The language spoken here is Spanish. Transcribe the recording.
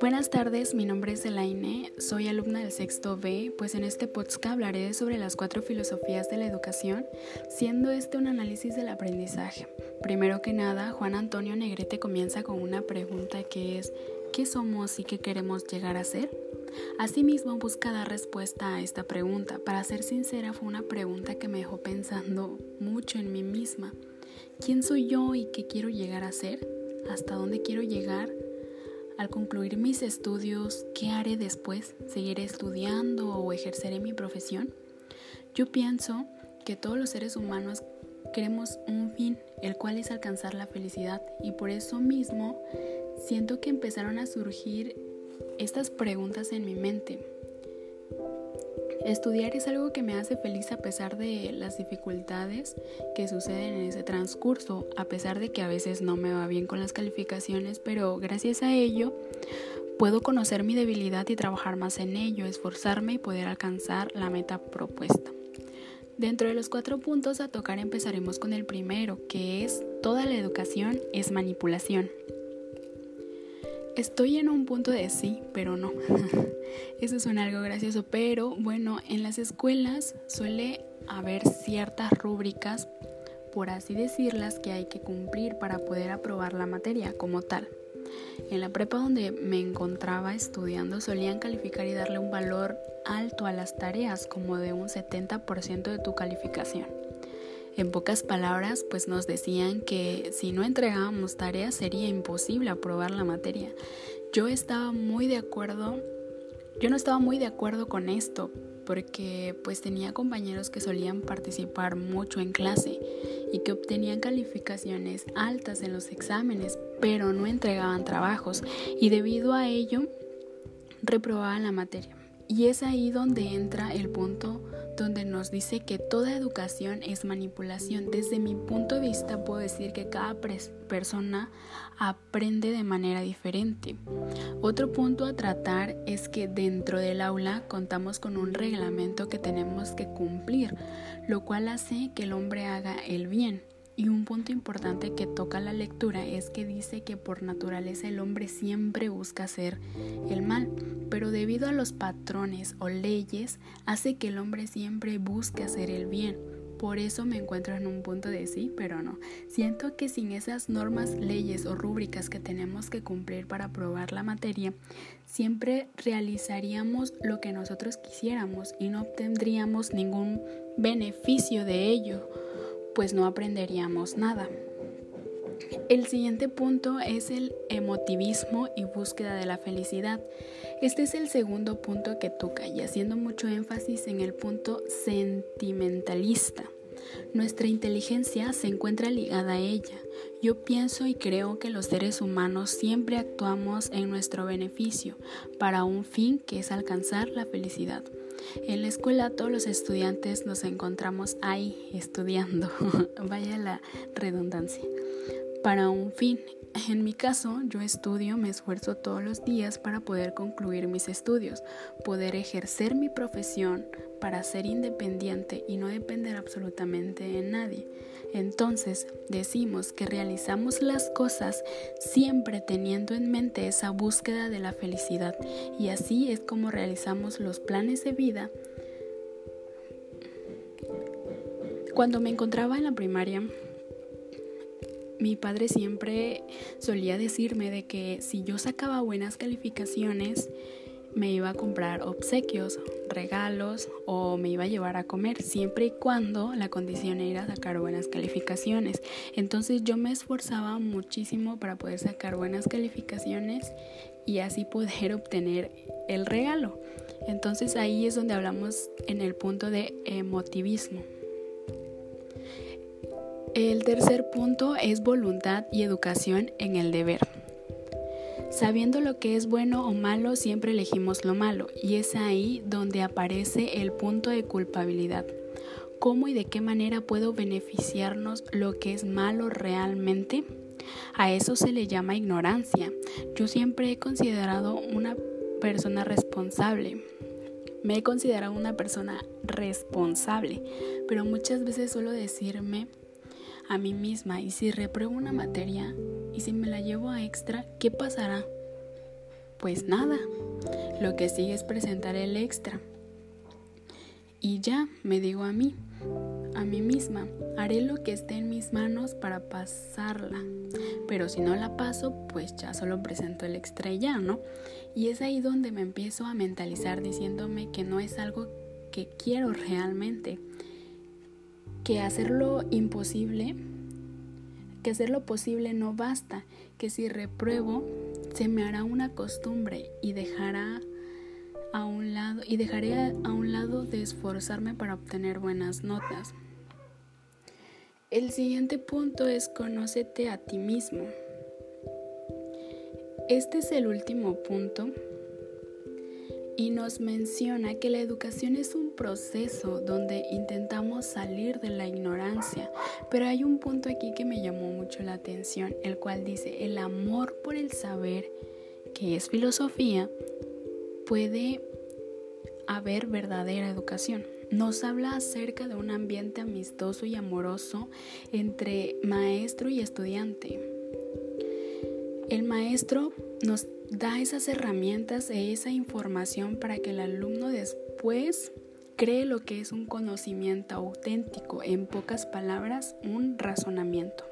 Buenas tardes, mi nombre es Elaine, soy alumna del sexto B, pues en este podcast hablaré sobre las cuatro filosofías de la educación, siendo este un análisis del aprendizaje. Primero que nada, Juan Antonio Negrete comienza con una pregunta que es ¿qué somos y qué queremos llegar a ser? Asimismo, busca dar respuesta a esta pregunta. Para ser sincera, fue una pregunta que me dejó pensando mucho en mí misma. ¿Quién soy yo y qué quiero llegar a ser? ¿Hasta dónde quiero llegar? Al concluir mis estudios, ¿qué haré después? ¿Seguiré estudiando o ejerceré mi profesión? Yo pienso que todos los seres humanos queremos un fin, el cual es alcanzar la felicidad y por eso mismo siento que empezaron a surgir estas preguntas en mi mente. Estudiar es algo que me hace feliz a pesar de las dificultades que suceden en ese transcurso, a pesar de que a veces no me va bien con las calificaciones, pero gracias a ello puedo conocer mi debilidad y trabajar más en ello, esforzarme y poder alcanzar la meta propuesta. Dentro de los cuatro puntos a tocar empezaremos con el primero, que es toda la educación es manipulación. Estoy en un punto de sí, pero no. Eso suena algo gracioso, pero bueno, en las escuelas suele haber ciertas rúbricas, por así decirlas, que hay que cumplir para poder aprobar la materia como tal. En la prepa donde me encontraba estudiando solían calificar y darle un valor alto a las tareas, como de un 70% de tu calificación. En pocas palabras, pues nos decían que si no entregábamos tareas sería imposible aprobar la materia. Yo estaba muy de acuerdo, yo no estaba muy de acuerdo con esto, porque pues tenía compañeros que solían participar mucho en clase y que obtenían calificaciones altas en los exámenes, pero no entregaban trabajos y debido a ello reprobaban la materia. Y es ahí donde entra el punto donde nos dice que toda educación es manipulación. Desde mi punto de vista puedo decir que cada persona aprende de manera diferente. Otro punto a tratar es que dentro del aula contamos con un reglamento que tenemos que cumplir, lo cual hace que el hombre haga el bien. Y un punto importante que toca la lectura es que dice que por naturaleza el hombre siempre busca hacer el mal, pero debido a los patrones o leyes hace que el hombre siempre busque hacer el bien. Por eso me encuentro en un punto de sí, pero no. Siento que sin esas normas, leyes o rúbricas que tenemos que cumplir para aprobar la materia, siempre realizaríamos lo que nosotros quisiéramos y no obtendríamos ningún beneficio de ello pues no aprenderíamos nada. El siguiente punto es el emotivismo y búsqueda de la felicidad. Este es el segundo punto que toca y haciendo mucho énfasis en el punto sentimentalista. Nuestra inteligencia se encuentra ligada a ella. Yo pienso y creo que los seres humanos siempre actuamos en nuestro beneficio para un fin que es alcanzar la felicidad. En la escuela todos los estudiantes nos encontramos ahí estudiando, vaya la redundancia, para un fin. En mi caso, yo estudio, me esfuerzo todos los días para poder concluir mis estudios, poder ejercer mi profesión, para ser independiente y no depender absolutamente de nadie. Entonces decimos que realizamos las cosas siempre teniendo en mente esa búsqueda de la felicidad y así es como realizamos los planes de vida. Cuando me encontraba en la primaria, mi padre siempre solía decirme de que si yo sacaba buenas calificaciones, me iba a comprar obsequios, regalos o me iba a llevar a comer, siempre y cuando la condición era sacar buenas calificaciones. Entonces yo me esforzaba muchísimo para poder sacar buenas calificaciones y así poder obtener el regalo. Entonces ahí es donde hablamos en el punto de emotivismo. El tercer punto es voluntad y educación en el deber. Sabiendo lo que es bueno o malo, siempre elegimos lo malo y es ahí donde aparece el punto de culpabilidad. ¿Cómo y de qué manera puedo beneficiarnos lo que es malo realmente? A eso se le llama ignorancia. Yo siempre he considerado una persona responsable. Me he considerado una persona responsable, pero muchas veces suelo decirme a mí misma y si repruebo una materia y si me la llevo a extra, ¿qué pasará? Pues nada, lo que sigue es presentar el extra. Y ya, me digo a mí, a mí misma, haré lo que esté en mis manos para pasarla. Pero si no la paso, pues ya solo presento el extra y ya, ¿no? Y es ahí donde me empiezo a mentalizar diciéndome que no es algo que quiero realmente. Que hacerlo imposible, que hacer lo posible no basta, que si repruebo se me hará una costumbre y dejará a un lado y dejaré a un lado de esforzarme para obtener buenas notas. El siguiente punto es conócete a ti mismo. Este es el último punto y nos menciona que la educación es un proceso donde intentamos salir de la ignorancia, pero hay un punto aquí que me llamó mucho la atención, el cual dice, el amor por el saber, que es filosofía, puede haber verdadera educación. Nos habla acerca de un ambiente amistoso y amoroso entre maestro y estudiante. El maestro nos da esas herramientas e esa información para que el alumno después cree lo que es un conocimiento auténtico, en pocas palabras, un razonamiento.